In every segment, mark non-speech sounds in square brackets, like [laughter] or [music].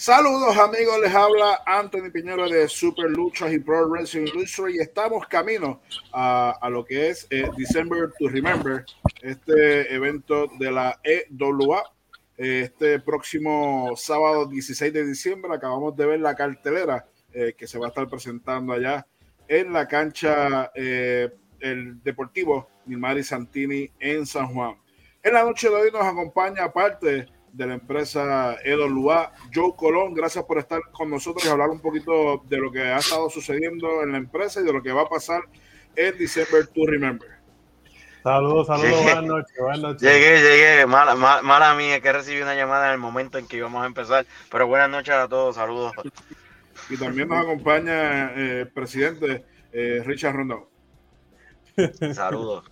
Saludos amigos, les habla Anthony Piñero de Super Luchas y Pro Wrestling Industry y estamos camino a, a lo que es eh, December to Remember, este evento de la EWA. Este próximo sábado 16 de diciembre acabamos de ver la cartelera eh, que se va a estar presentando allá en la cancha eh, el Deportivo Nilmari Santini en San Juan. En la noche de hoy nos acompaña aparte de la empresa Edo Lua. Joe Colón, gracias por estar con nosotros y hablar un poquito de lo que ha estado sucediendo en la empresa y de lo que va a pasar en December to Remember. Saludos, saludos, buenas noches, buenas noches. Llegué, llegué, mala, mala, mala mía que recibí una llamada en el momento en que íbamos a empezar, pero buenas noches a todos, saludos. Y también nos acompaña eh, el presidente eh, Richard Rondón. Saludos.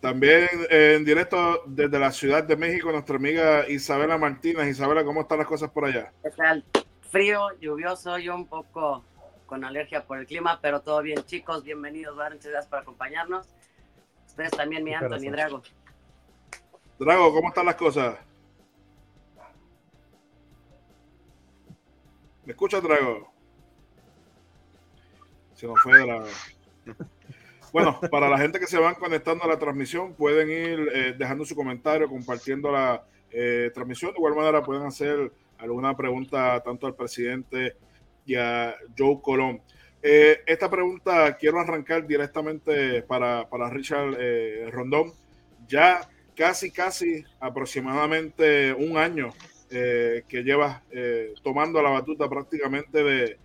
También eh, en directo desde la Ciudad de México, nuestra amiga Isabela Martínez. Isabela, ¿cómo están las cosas por allá? ¿Qué tal? Frío, lluvioso, yo un poco con alergia por el clima, pero todo bien, chicos. Bienvenidos, muchas gracias por acompañarnos. Ustedes también, mi Anthony Drago. Drago, ¿cómo están las cosas? ¿Me escuchas, Drago? Se nos fue Drago. Bueno, para la gente que se van conectando a la transmisión, pueden ir eh, dejando su comentario, compartiendo la eh, transmisión. De igual manera, pueden hacer alguna pregunta tanto al presidente y a Joe Colón. Eh, esta pregunta quiero arrancar directamente para, para Richard Rondón. Ya casi, casi aproximadamente un año que llevas tomando la batuta prácticamente de,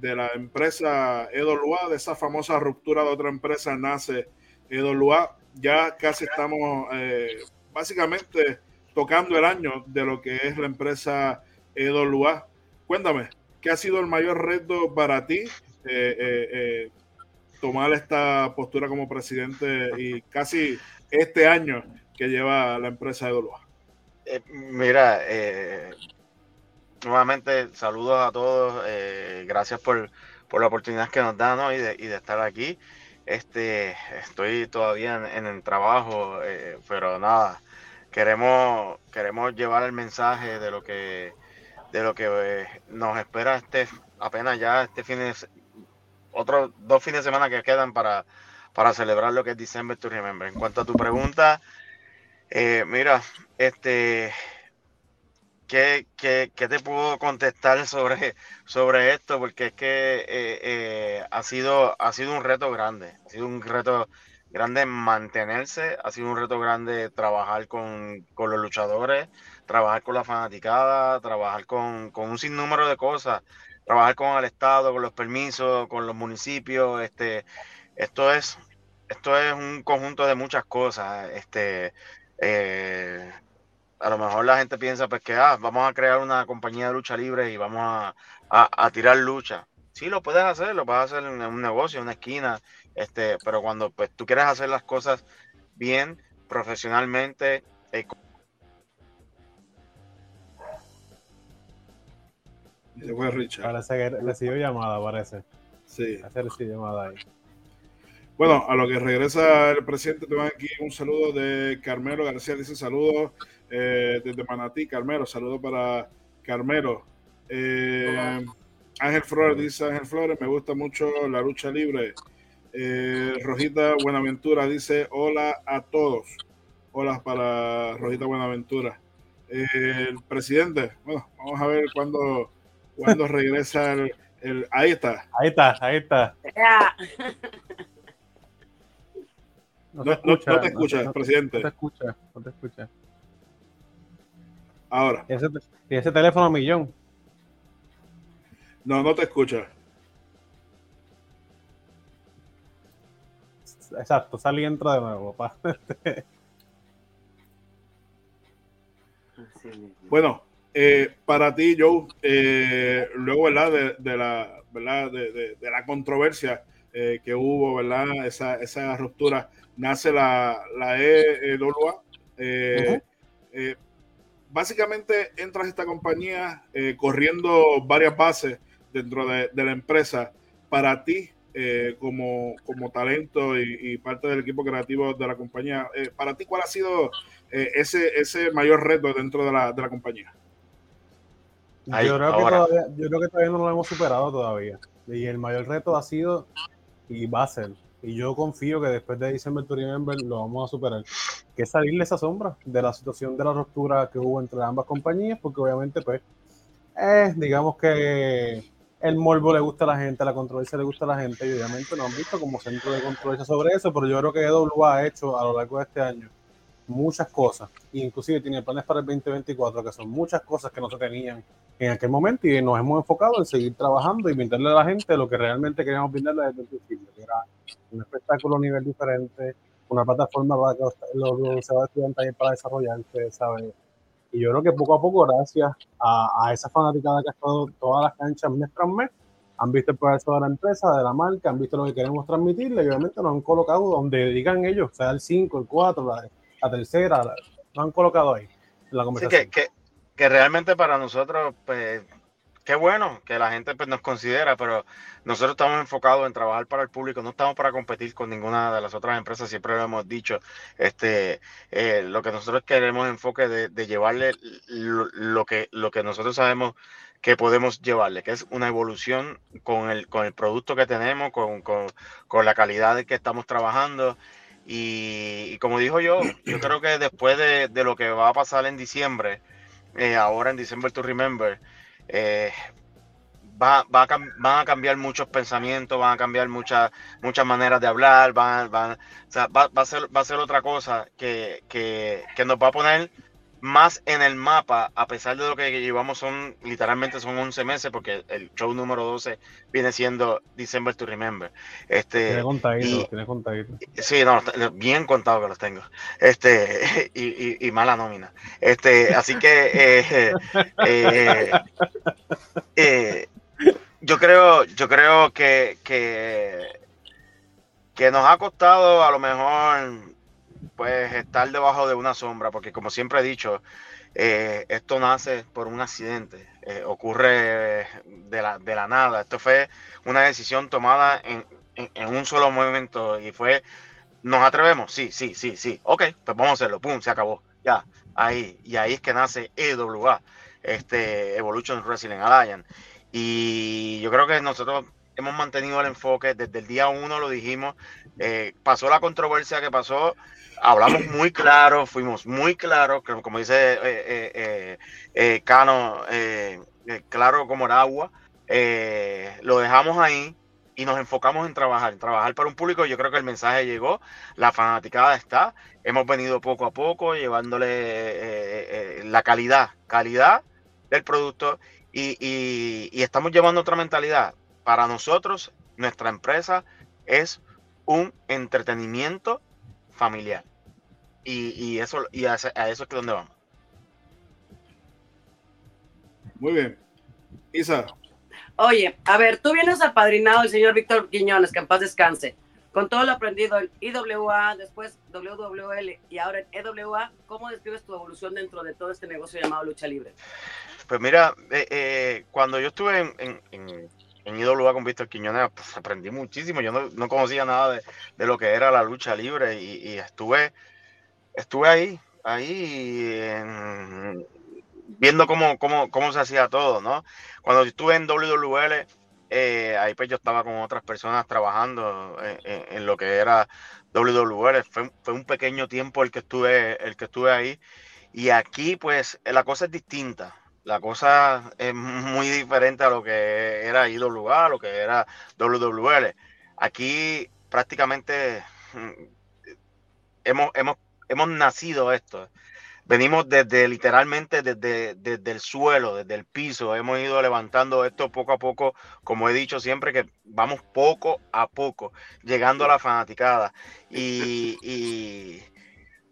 de la empresa Lua, de esa famosa ruptura de otra empresa, nace Lua. Ya casi estamos eh, básicamente tocando el año de lo que es la empresa Lua. Cuéntame, ¿qué ha sido el mayor reto para ti eh, eh, tomar esta postura como presidente y casi este año que lleva la empresa Lua? mira, nuevamente saludos a todos, eh, gracias por, la oportunidad que nos dan y, de, estar aquí. Este, estoy todavía en, el trabajo, eh, pero nada, queremos, queremos llevar el mensaje de lo que, de lo que eh, nos espera este, apenas ya este fin de otros dos fines de semana que quedan para, para celebrar lo que es December to Remember. En cuanto a tu pregunta, mira, este ¿Qué, qué, qué, te puedo contestar sobre, sobre esto? Porque es que eh, eh, ha, sido, ha sido un reto grande, ha sido un reto grande mantenerse, ha sido un reto grande trabajar con, con los luchadores, trabajar con la fanaticada, trabajar con, con, un sinnúmero de cosas, trabajar con el Estado, con los permisos, con los municipios. Este, esto, es, esto es un conjunto de muchas cosas. Este, eh, a lo mejor la gente piensa pues que ah, vamos a crear una compañía de lucha libre y vamos a, a, tirar lucha. Sí, lo puedes hacer, lo puedes hacer en un negocio, en una esquina, este, pero cuando pues tú quieres hacer las cosas bien, profesionalmente, eh, Se fue Richard. Parece que recibió llamada, parece. Sí. Hace llamada ahí. Bueno, a lo que regresa el presidente, tengo aquí un saludo de Carmelo García, dice saludos eh, desde Manatí, Carmelo, saludo para Carmelo. Eh, Ángel Flores dice Ángel Flores, me gusta mucho la lucha libre. Eh, Rojita Buenaventura dice hola a todos. Hola para Rojita Buenaventura. el presidente, bueno, vamos a ver cuándo, cuándo [laughs] regresa el, Ahí está. Ahí está, ahí está. No, te escucha, te escucha, presidente. No te escucha, no te escucha. Ahora. ¿Y ese, ese teléfono millón? No, no te escucha. Exacto, salí y entra de nuevo, papá. bueno, eh, para ti, Joe, eh, luego, ¿verdad? De, de la, ¿verdad? De, de, de la controversia eh, que hubo, ¿verdad? Esa, esa ruptura, nace la, la E. Eh, uh básicamente entras a esta compañía eh, corriendo varias bases dentro de, la empresa. Para ti, eh, como, como, talento y, parte del equipo creativo de la compañía, eh, para ti, ¿cuál ha sido ese, ese mayor reto dentro de la, de la compañía? Ahí, yo, creo que todavía, yo creo que todavía no lo hemos superado todavía. Y el mayor reto ha sido y va a ser. Y yo confío que después de December to Remember lo vamos a superar. Que es salir de esa sombra, de la situación de la ruptura que hubo entre ambas compañías, porque obviamente, pues, eh, digamos que el morbo le gusta a la gente, la controversia le gusta a la gente, y obviamente nos han visto como centro de controversia sobre eso, pero yo creo que EWA ha hecho a lo largo de este año muchas cosas, inclusive tiene planes para el 2024, que son muchas cosas que no se tenían en aquel momento, y nos hemos enfocado en seguir trabajando y brindarle a la gente lo que realmente queríamos brindarle desde el principio, que era un espectáculo a nivel diferente, una plataforma para que los, los, los estudiantes para desarrollarse, ¿sabes? Y yo creo que poco a poco, gracias a, a esa fanaticada que ha estado todas las canchas mes tras mes, han visto el progreso de la empresa, de la marca, han visto lo que queremos transmitirle y obviamente nos han colocado donde digan ellos, sea el 5, el 4, la, la tercera, la, nos han colocado ahí en la Sí, que, que, que realmente para nosotros, pues, qué bueno que la gente pues, nos considera, pero nosotros estamos enfocados en trabajar para el público, no estamos para competir con ninguna de las otras empresas, siempre lo hemos dicho. Este, eh, lo que nosotros queremos enfoque de, de llevarle lo, lo que, lo que nosotros sabemos que podemos llevarle, que es una evolución con el, con el producto que tenemos, con, con, con la calidad de que estamos trabajando. Y, como dijo yo, yo creo que después de, de lo que va a pasar en diciembre, eh, ahora en December to Remember, eh, va, va a, van a cambiar muchos pensamientos, van a cambiar muchas muchas maneras de hablar, van, van, o sea, va, va a ser, va a ser otra cosa que, que, que nos va a poner más en el mapa, a pesar de lo que llevamos son, literalmente son 11 meses, porque el show número 12 viene siendo December to Remember. Este, Tiene contadito, y- tiene contadito. Sí, no, bien contado que los tengo. Este, [laughs] y, y- y mala nómina. Este, así que eh, [laughs] eh, eh, yo creo, yo creo que, que, que nos ha costado a lo mejor pues estar debajo de una sombra, porque como siempre he dicho, eh, esto nace por un accidente, eh, ocurre de la, de la nada. Esto fue una decisión tomada en, en- en un solo momento y fue, ¿nos atrevemos? Sí, sí, sí, sí. Ok, pues vamos a hacerlo. Pum, se acabó. Ya, ahí. Y ahí es que nace EWA, este, Evolution Wrestling Alliance. Y yo creo que nosotros hemos mantenido el enfoque desde el día uno, lo dijimos. eh, pasó la controversia que pasó, hablamos muy claro, fuimos muy claros, como dice eh, eh, eh, eh, Cano, claro como el agua. lo dejamos ahí y nos enfocamos en trabajar, en trabajar para un público. Yo creo que el mensaje llegó, la fanaticada está. Hemos venido poco a poco llevándole eh, la calidad, calidad del producto y, y- y estamos llevando otra mentalidad. Para nosotros, nuestra empresa es un entretenimiento familiar. Y, y eso y a, eso es que donde vamos. Muy bien. Isa, Oye, a ver, tú vienes apadrinado del señor Víctor Quiñones, que en paz descanse. Con todo lo aprendido en IWA, después WWL y ahora en EWA, ¿cómo describes tu evolución dentro de todo este negocio llamado lucha libre? Pues mira, eh, eh, cuando yo estuve en, en, en, en IWA con Víctor Quiñones, pues, aprendí muchísimo. Yo no, no conocía nada de, lo que era la lucha libre y, estuve, estuve ahí, ahí en- viendo cómo, cómo, cómo se hacía todo, ¿no? Cuando estuve en WWL, eh, ahí pues yo estaba con otras personas trabajando en, en- en lo que era WWL. Fue, fue un pequeño tiempo el que estuve, el que estuve ahí. Y aquí, pues, la cosa es distinta. La cosa es muy diferente a lo que era IWA, a lo que era WWL. Aquí prácticamente mm, hemos, hemos, hemos nacido esto. Venimos desde literalmente desde, desde el suelo, desde el piso. Hemos ido levantando esto poco a poco, como he dicho siempre, que vamos poco a poco, llegando a la fanaticada. Y, y,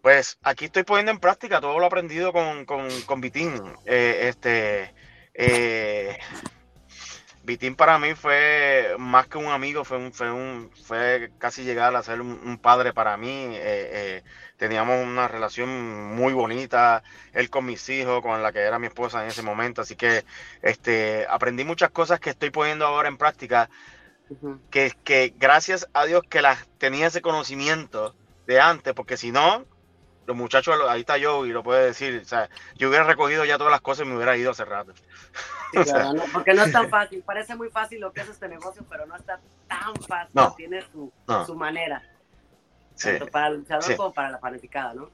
pues aquí estoy poniendo en práctica todo lo aprendido con, con, con Vitín. Eh, este, eh, Vitín para mí fue más que un amigo, fue, un, fue, un, fue casi llegar a ser un, un padre para mí. Eh, eh, teníamos una relación muy bonita, él con mis hijos, con la que era mi esposa en ese momento. Así que este, aprendí muchas cosas que estoy poniendo ahora en práctica, que, que gracias a Dios que las tenía ese conocimiento de antes, porque si no, los muchachos, ahí está yo y lo puede decir, o sea, yo hubiera recogido ya todas las cosas y me hubiera ido hace rato. [laughs] porque no es tan [laughs] fácil. Parece muy fácil lo que es este negocio, pero no está tan fácil. Tiene su, su manera. Tanto para el luchador como para la fanaticada, ¿no?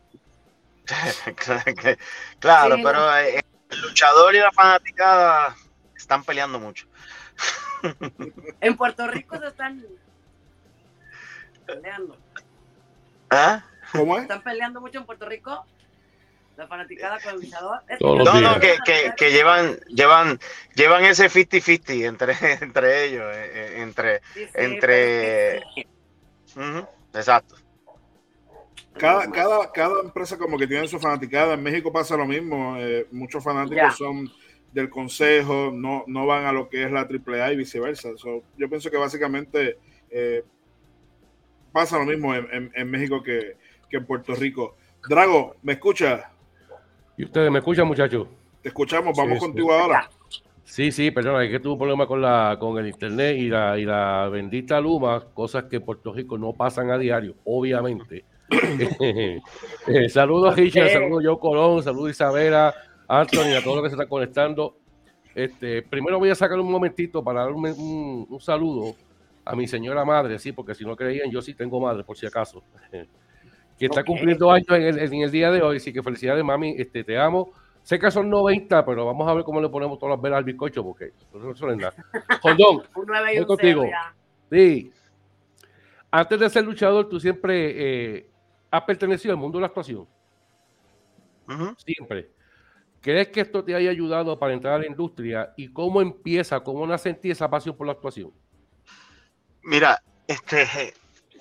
[laughs] claro, pero eh, el luchador y la fanaticada están peleando mucho. En Puerto Rico se están peleando. ¿Ah? ¿Cómo es? Están peleando mucho en Puerto Rico. La fanaticada con el luchador. No, no, que, que, que, llevan, llevan, llevan ese 50-50 entre, [laughs] entre ellos, eh, eh, entre, entre, exacto. Cada, cada, cada empresa como que tiene su fanaticada. En México pasa lo mismo. Eh, muchos fanáticos son del consejo, no, no van a lo que es la AAA y viceversa. yo pienso que básicamente pasa lo mismo en, en, México que, que, en Puerto Rico. Drago, ¿me escucha? ¿Y ustedes me escuchan, muchachos? Te escuchamos, vamos contigo ahora. Sí, sí, perdona, es que tuve un problema con, la, con el internet y la, y la bendita Luma, cosas que en Puerto Rico no pasan a diario, obviamente. [laughs] Eh, saludos, Richard, saludos, yo Colón, saludos, Isabela, Anthony, a todos los que se están conectando. Este, primero voy a sacar un momentito para dar un, un saludo a mi señora madre, sí, porque si no creían, yo sí tengo madre, por si acaso, [laughs] que está cumpliendo años en el, día de hoy, así que felicidades, mami, este, te amo. Sé que son 90, pero vamos a ver cómo le ponemos todas las velas al bizcocho, porque no son nada. [laughs] Jondón, voy contigo. Sí. Antes de ser luchador, tú siempre eh, has pertenecido al mundo de la actuación. Siempre. ¿Crees que esto te haya ayudado para entrar a la industria? ¿Y cómo empieza, cómo nace en ti esa pasión por la actuación? Mira, este,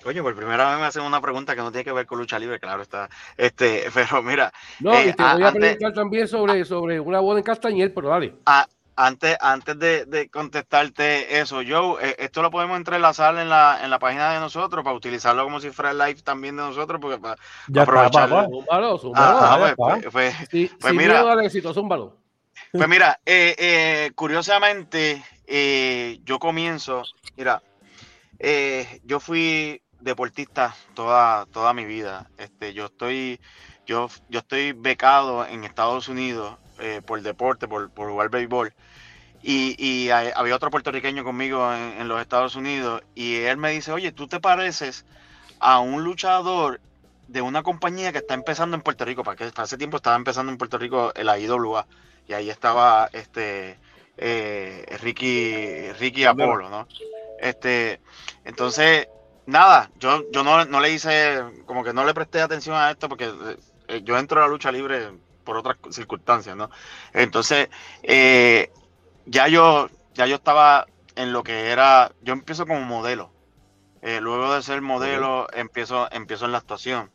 Oye, por primera vez me hacen una pregunta que no tiene que ver con lucha libre, claro está. Este, [laughs] pero mira. No, eh, te voy a, preguntar también sobre, sobre una boda en Castañer, pero dale. antes, antes de, contestarte eso, Joe, eh, esto lo podemos entrelazar en la, en la página de nosotros para utilizarlo como si fuera el live también de nosotros, porque para, ya aprovechar. Ah, pues, pues, pues, pues mira, Pues mira, eh, curiosamente, yo comienzo, mira, eh, yo fui deportista toda, toda mi vida. Este, yo estoy, yo, yo estoy becado en Estados Unidos eh, por deporte, por, por jugar béisbol. Y, y había otro puertorriqueño conmigo en, los Estados Unidos y él me dice, oye, tú te pareces a un luchador de una compañía que está empezando en Puerto Rico, porque hasta hace tiempo estaba empezando en Puerto Rico la IWA y ahí estaba este eh, Ricky, Ricky Apolo, ¿no? Este, entonces, nada, yo, yo no, no, le hice, como que no le presté atención a esto porque eh, yo entro a la lucha libre por otras circunstancias, ¿no? Entonces, eh, ya yo, ya yo estaba en lo que era, yo empiezo como modelo. Eh, luego de ser modelo, empiezo, empiezo en la actuación.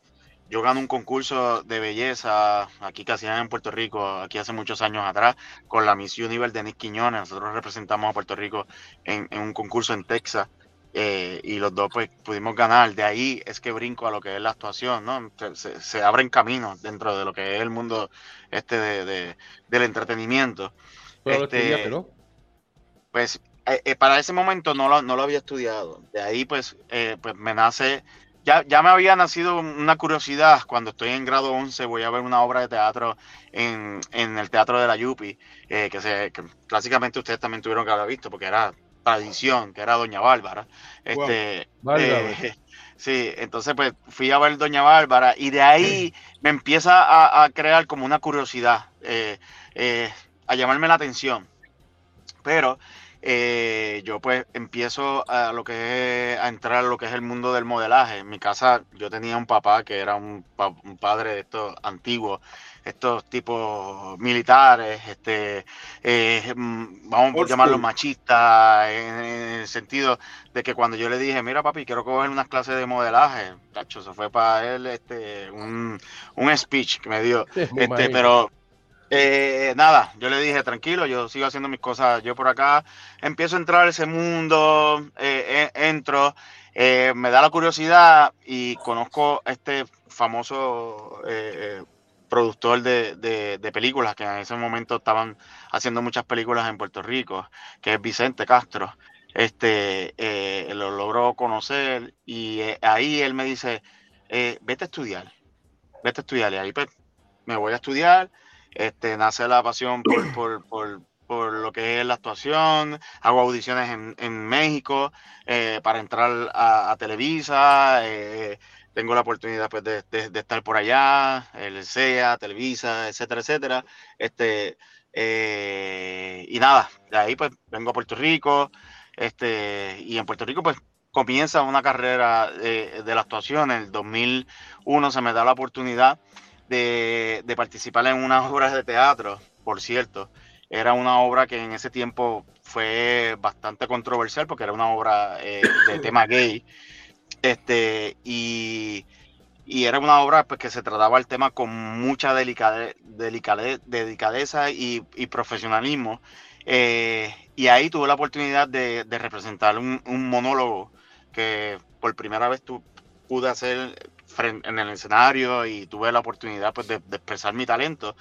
Yo gano un concurso de belleza aquí que hacían en Puerto Rico, aquí hace muchos años atrás, con la Miss Universe de Nick Quiñones. Nosotros representamos a Puerto Rico en, un concurso en Texas eh, y los dos pues pudimos ganar. De ahí es que brinco a lo que es la actuación, ¿no? Se, abren caminos dentro de lo que es el mundo este de, del entretenimiento. Este, Pues eh, eh, para ese momento no lo, no lo había estudiado. De ahí pues, pues me nace ya, me había nacido una curiosidad cuando estoy en grado 11, voy a ver una obra de teatro en, el Teatro de la Yupi, que, se, clásicamente ustedes también tuvieron que haber visto, porque era tradición, que era Doña Bárbara. Este, eh, [laughs] sí, entonces pues fui a ver Doña Bárbara y de ahí me empieza a, crear como una curiosidad, eh, a llamarme la atención. Pero eh, yo pues empiezo a lo que es, a entrar a lo que es el mundo del modelaje. En mi casa yo tenía un papá que era un, padre de estos antiguos, estos tipos militares, este, eh, mm, vamos a llamarlos machistas, en, el sentido de que cuando yo le dije, mira papi, quiero coger unas clases de modelaje, tacho, eso fue para él este, un, un speech que me dio, [laughs] este, pero eh, nada, yo le dije, tranquilo, yo sigo haciendo mis cosas, yo por acá empiezo a entrar a ese mundo, eh, entro, eh, me da la curiosidad y conozco a este famoso productor de, películas que en ese momento estaban haciendo muchas películas en Puerto Rico, que es Vicente Castro. Este, lo logró conocer y ahí él me dice, vete a estudiar, vete a estudiar y ahí pues me voy a estudiar este, nace la pasión [clears throat] por, por lo que es la actuación, hago audiciones en, México eh, para entrar a, Televisa, eh, tengo la oportunidad pues, de, estar por allá, el SEA, Televisa, etcétera, etcétera. Este, eh, y nada, de ahí pues vengo a Puerto Rico, este, y en Puerto Rico pues comienza una carrera de, la actuación. En el 2001 se me da la oportunidad de, de participar en unas obras de teatro, por cierto era una obra que en ese tiempo fue bastante controversial porque era una obra eh, de [coughs] tema gay. Este, y, era una obra pues, que se trataba el tema con mucha delicadeza y, profesionalismo. Eh, y ahí tuve la oportunidad de, representar un, monólogo que por primera vez tu, pude hacer en el escenario y tuve la oportunidad pues, de, de expresar mi talento.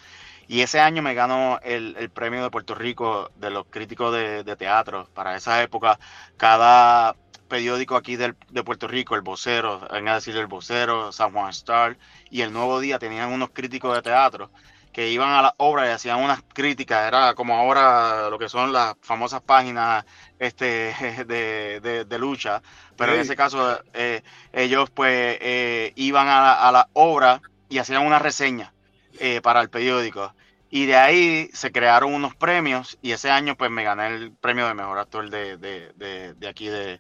Y ese año me ganó el, premio de Puerto Rico de los críticos de, teatro. Para esa época, cada periódico aquí de Puerto Rico, el Vocero, venga a decir el Vocero, San Juan Star y el Nuevo Día tenían unos críticos de teatro que iban a la obra y hacían unas críticas, era como ahora lo que son las famosas páginas este, [laughs] de, lucha, pero en ese caso eh, ellos pues eh, iban a la obra y hacían una reseña eh, para el periódico. Y de ahí se crearon unos premios y ese año pues me gané el premio de mejor actor de, de, de, aquí de,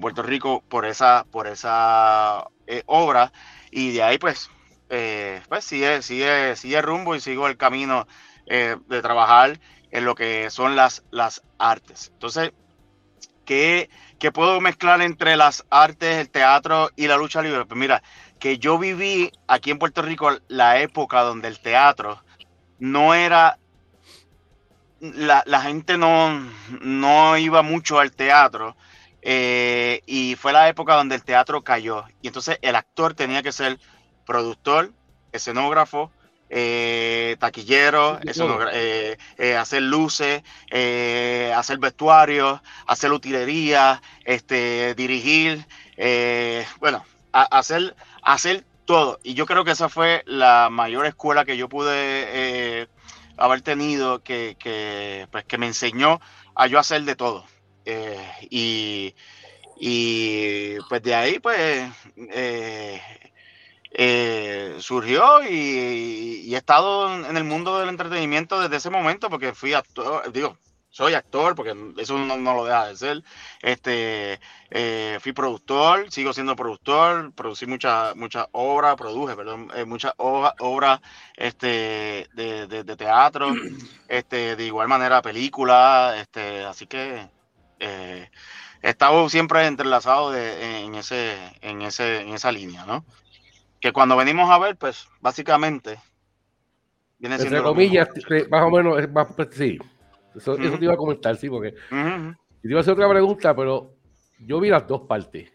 Puerto Rico por esa, por esa eh, obra. Y de ahí pues, eh, pues sigue, sigue, sigue rumbo y sigo el camino de trabajar en lo que son las, las artes. Entonces, ¿qué, ¿qué puedo mezclar entre las artes, el teatro y la lucha libre? Pues mira, que yo viví aquí en Puerto Rico la época donde el teatro no era, la, gente no, no, iba mucho al teatro eh, y fue la época donde el teatro cayó y entonces el actor tenía que ser productor, escenógrafo, eh, taquillero, eh, hacer luces, hacer vestuarios, hacer utilería, este, dirigir, bueno, hacer hacer todo. Y yo creo que esa fue la mayor escuela que yo pude eh, haber tenido, que, pues, que me enseñó a yo hacer de todo. Eh, y, pues de ahí pues eh, surgió y, y, he estado en el mundo del entretenimiento desde ese momento porque fui actor, digo, soy actor, porque eso no, lo deja de ser. Este, eh, fui productor, sigo siendo productor, producí muchas muchas obras, produje, perdón, eh, muchas obras este, de, teatro, [clears throat] este, de igual manera películas, este, así que he estado siempre entrelazado en, ese, en, ese, en esa línea, ¿no? Que cuando venimos a ver, pues básicamente viene siendo... Entre comillas, más o menos, más, pues, sí, eso, te iba a comentar, sí, porque. Y te iba a hacer otra pregunta, pero yo vi las dos partes,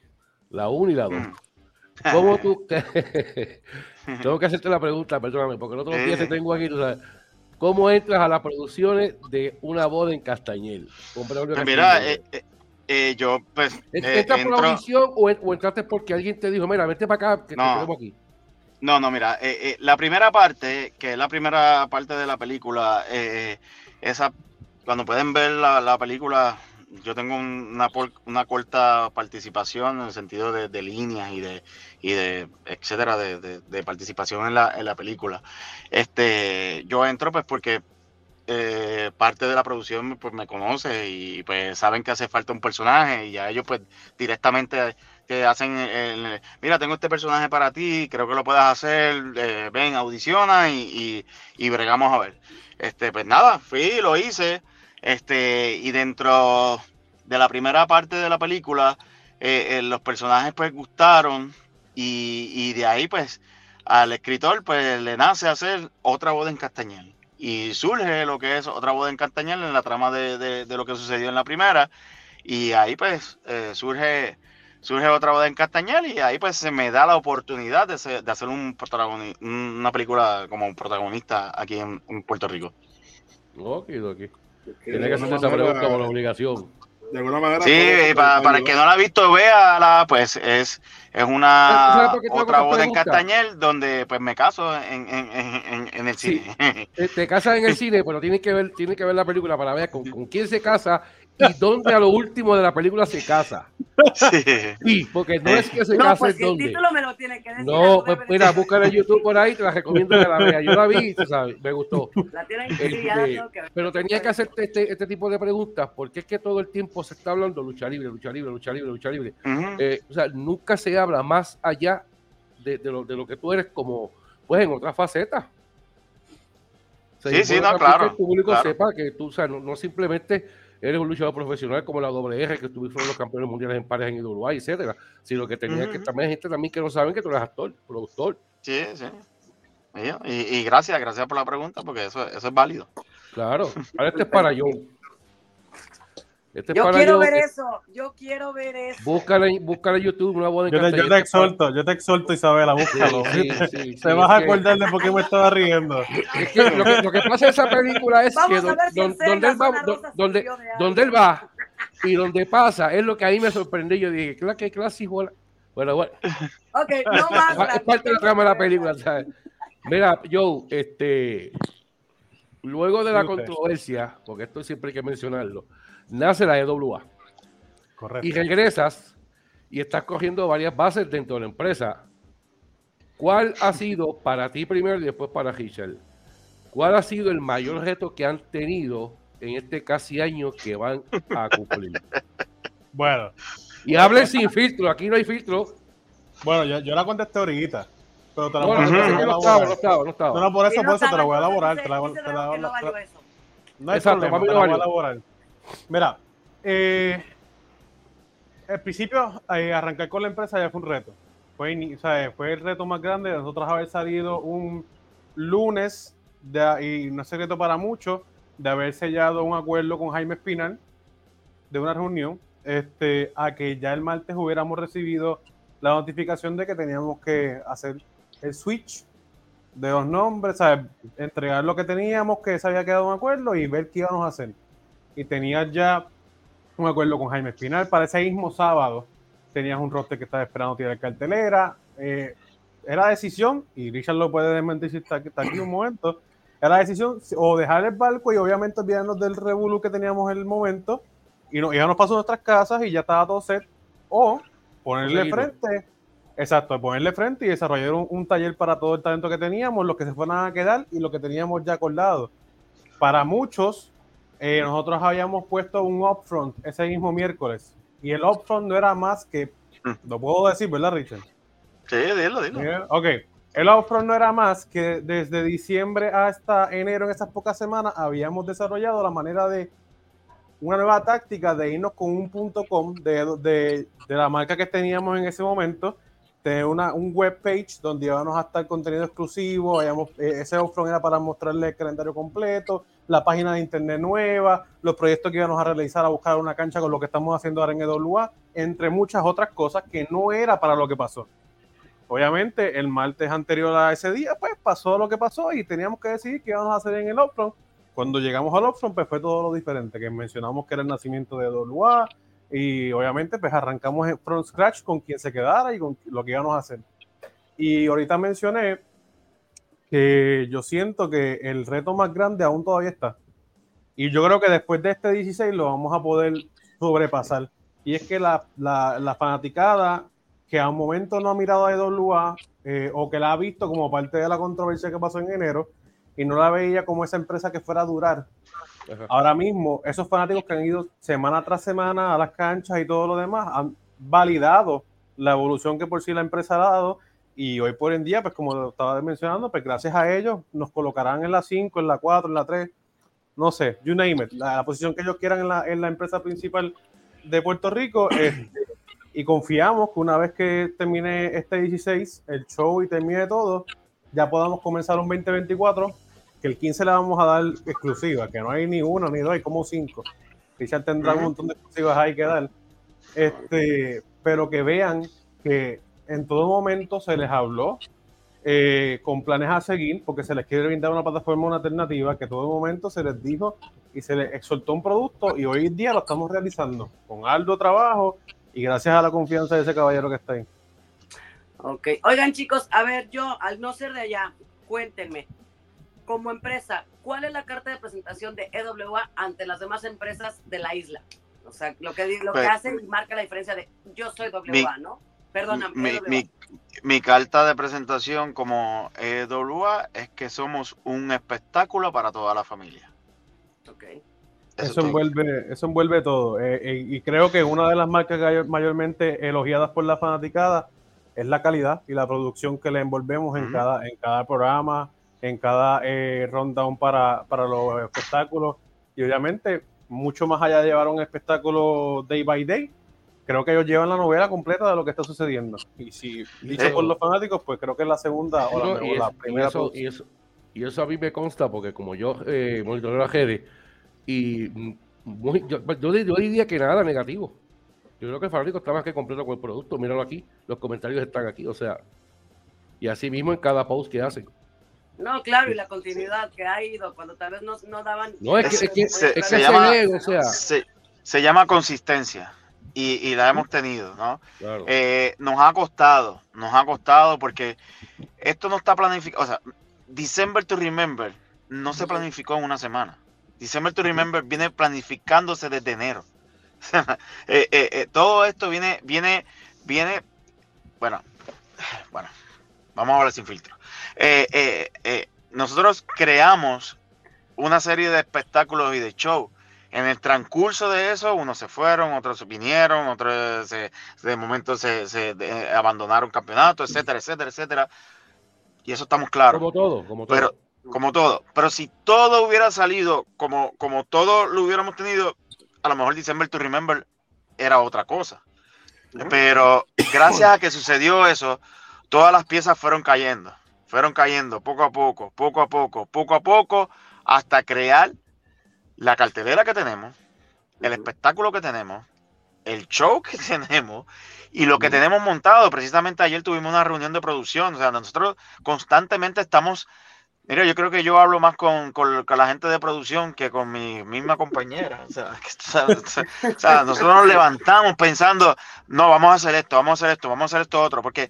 la 1 y la 2. ¿Cómo tú.? [laughs] [laughs] tengo que hacerte la pregunta, perdóname, porque el otro día te tengo aquí, tú sabes. ¿Cómo entras a las producciones de una boda en Castañel? Pues mira, eh, eh, eh, yo pues. ¿Entras por la audición o, o, entraste porque alguien te dijo, mira, vete para acá, que no. te tenemos aquí? No, no, mira, la primera parte, que es la primera parte de la película, esa cuando pueden ver la, película, yo tengo una, una corta participación en el sentido de, líneas y de, y de etcétera, de, participación en la, en la, película. Este, yo entro pues porque eh, parte de la producción pues me conoce y pues saben que hace falta un personaje y a ellos pues directamente te hacen el, mira tengo este personaje para ti creo que lo puedes hacer eh, ven audiciona y, y, y, bregamos a ver este pues nada fui lo hice este, y dentro de la primera parte de la película, eh, eh, los personajes pues gustaron y, de ahí pues al escritor pues le nace hacer otra boda en Castañel. Y surge lo que es otra boda en Castañel en la trama de, lo que sucedió en la primera. Y ahí pues eh, surge, surge otra boda en Castañel y ahí pues se me da la oportunidad de, hacer un una película como protagonista aquí en, Puerto Rico. Ok, ok. Tiene que hacer esa pregunta por obligación. De alguna manera. Sí, para, para el que no la ha visto, véala, pues es, es una ¿Sabes por qué te hago otra boda en? Castañel donde pues me caso en, en, en, en- el cine. Eh, Te casas en el [laughs] cine, pero tienes que ver, tienes que ver la película para ver con, con quién se casa y dónde a lo último de la película se casa. Sí. Sí, porque no es que se No, case pues si el dónde. título me lo tiene que decir. No, pues mira, búscala en YouTube por ahí, te la recomiendo que la veas. Yo la vi, tú sabes, me gustó. La tienen Este, tengo que ver. pero tenía que hacerte este, este tipo de preguntas, porque es que todo el tiempo se está hablando lucha libre, lucha libre, lucha libre, lucha libre. Eh, o sea, nunca se habla más allá de, de lo, de lo que tú eres como, pues en otra faceta. O sea, Sí, sí, no, claro, Que el público claro. sepa que tú, o sea, no, no simplemente eres un luchador profesional como la WR, que estuviste los campeones mundiales en pares en IWA, etcétera, sino que tenía que también gente también que no saben que tú eres actor, productor. Sí, sí. Y, y gracias, gracias por la pregunta, porque eso, eso es válido. Claro. [laughs] Ahora este es para John. Este es Yo quiero ver eso. Yo quiero ver eso. Búscale, búscale en YouTube una boda en Yo te, yo te exhorto, yo te exhorto, Isabela, búscalo. Sí, sí, [laughs] sí, Te sí, vas a es que- acordar de por qué me estaba riendo. Es que lo, que, lo que pasa en esa película es Vamos que don- si don- donde, él va, don- donde, él va y donde pasa es lo que a mí me sorprendió. Yo dije, ¿qué qué clase hijo? Bueno, bueno, Ok, no más. es parte de la trama de la película, ¿sabes? Mira, Joe, este, luego de la controversia, porque esto siempre hay que mencionarlo, nace la EWA Correcto. y regresas y estás cogiendo varias bases dentro de la empresa. ¿Cuál ha [laughs] sido para ti primero y después para Richard? ¿Cuál ha sido el mayor reto que han tenido en este casi año que van a cumplir? [laughs] Bueno, Y hablen sin filtro, aquí no hay filtro. bueno, yo, yo la contesté ahorita, pero te la No, voy no, a no, te la voy a no estaba, no elaborar. estaba, no No, no, por eso, por eso te la voy a elaborar. Te la, no hay Exacto, problema, para mí te no la voy a elaborar. Mira, eh, al principio eh, arrancar con la empresa ya fue un reto. Fue, el reto más grande de nosotros haber salido un lunes de, y no es secreto para muchos de haber sellado un acuerdo con Jaime Espinal de una reunión este, a que ya el martes hubiéramos recibido la notificación de que teníamos que hacer el switch de los nombres, ¿sabes? entregar lo que teníamos, que se había quedado un acuerdo y ver qué íbamos a hacer. Y tenías ya un acuerdo con Jaime Espinal para ese mismo sábado. Tenías un roster que estaba esperando tirar cartelera. eh, era decisión, y Richard lo puede desmentir si está, está aquí un momento. Era decisión si- o dejar el barco y obviamente olvidarnos del revolú que teníamos en el momento y no, íbamos para nuestras casas y ya estaba todo set. O ponerle Seguirlo. frente, exacto, ponerle frente y desarrollar un, un taller para todo el talento que teníamos, los que se fueran a quedar y lo que teníamos ya acordado. Para muchos, eh, nosotros habíamos puesto un upfront ese mismo miércoles y el upfront no era más que, lo puedo decir, ¿verdad, Richard? Sí, dilo, dilo. Bien, Ok, el upfront no era más que desde diciembre hasta enero, en esas pocas semanas, habíamos desarrollado la manera de una nueva táctica de irnos con un punto com de, de, de la marca que teníamos en ese momento, tener una, un web page donde íbamos a estar contenido exclusivo, habíamos- eh, ese upfront era para mostrarle el calendario completo, la página de internet nueva, los proyectos que íbamos a realizar a buscar una cancha con lo que estamos haciendo ahora en EWA, entre muchas otras cosas que no era para lo que pasó. Obviamente, el martes anterior a ese día, pues pasó lo que pasó y teníamos que decidir qué íbamos a hacer en el upfront. Cuando llegamos al upfront, pues fue todo lo diferente, que mencionamos que era el nacimiento de WA y obviamente pues arrancamos from scratch con quien se quedara y con lo que íbamos a hacer. Y ahorita mencioné que yo siento que el reto más grande aún todavía está. Y yo creo que después de este 16 lo vamos a poder sobrepasar. Y es que la, la, la fanaticada que a un momento no ha mirado a EWA eh, o que la ha visto como parte de la controversia que pasó en enero y no la veía como esa empresa que fuera a durar. Ajá. Ahora mismo, esos fanáticos que han ido semana tras semana a las canchas y todo lo demás han validado la evolución que por sí la empresa ha dado y hoy por en día, pues como estaba mencionando, pues gracias a ellos nos colocarán en la 5, en la 4, en la 3, no sé, you name it, la, la posición que ellos quieran en la, en la empresa principal de Puerto Rico. [clears throat] este, y confiamos que una vez que termine este 16, el show y termine todo, ya podamos comenzar un 2024, que el 15 le vamos a dar exclusiva, que no hay ni uno ni dos, hay como cinco. Richard tendrá un montón de exclusivas ahí que dar. Este, pero que vean que en todo momento se les habló eh, con planes a seguir, porque se les quiere brindar una plataforma, una alternativa, que todo momento se les dijo y se le exhortó un producto y hoy en día lo estamos realizando con alto trabajo y gracias a la confianza de ese caballero que está ahí. Ok. Oigan, chicos, a ver, yo, al no ser de allá, cuéntenme, como empresa, ¿cuál es la carta de presentación de EWA ante las demás empresas de la isla? O sea, lo que, lo que Pues, hacen marca la diferencia de yo soy WA, ¿no? Perdóname. mi, mi- mi carta de presentación como EWA es que somos un espectáculo para toda la familia. Ok. Eso Eso envuelve, eso envuelve todo. Eh, eh, y creo que una de las marcas mayor- mayormente elogiadas por la fanaticada es la calidad y la producción que le envolvemos en, Ujú. cada, en cada programa, en cada eh, rundown para, para los espectáculos. Y obviamente, mucho más allá de llevar un espectáculo day by day, creo que ellos llevan la novela completa de lo que está sucediendo. Y si dicho por los fanáticos, pues creo que es la segunda o la, No, o y, la es- y primera. eso, y, eso, y eso a mí me consta porque como yo eh, monitoreo las redes y muy- yo, yo di- yo diría que nada negativo. Yo creo que el fanático está más que completo con el producto. Míralo aquí, los comentarios están aquí, o sea, y así mismo en cada post que hacen. No, claro, y la continuidad que ha ido cuando tal vez no, no daban. No, es que, es que, Se- es que se se llama- lee, o sea, Se, se llama consistencia y, y la hemos tenido, ¿no? claro. Eh, nos ha costado, nos ha costado porque esto no está planificado. O sea, December to Remember no se planificó en una semana. December to Remember viene planificándose desde enero. [laughs] Eh, eh, todo esto viene, viene, viene, bueno, bueno, vamos a hablar sin filtro. Eh, eh, eh, nosotros creamos una serie de espectáculos y de shows. En el transcurso de eso, unos se fueron, otros vinieron, otros se, de momento se, se, de- abandonaron campeonato, etcétera, etcétera, etcétera. Y eso estamos claros, como todo, como todo. pero como todo. Pero si todo hubiera salido como, como todo lo hubiéramos tenido, a lo mejor December to Remember era otra cosa. Pero gracias a que sucedió eso, todas las piezas fueron cayendo, fueron cayendo poco a poco, poco a poco, poco a poco, hasta crear la cartelera que tenemos, el espectáculo que tenemos, el show que [laughs] tenemos y lo que tenemos montado. Precisamente ayer tuvimos una reunión de producción, o sea, nosotros constantemente estamos... Mira, yo creo que yo hablo más con, con- con la gente de producción que con mi misma compañera. O sea, que, o sea, o sea, nosotros nos levantamos pensando, no, vamos a hacer esto, vamos a hacer esto, vamos a hacer esto otro, porque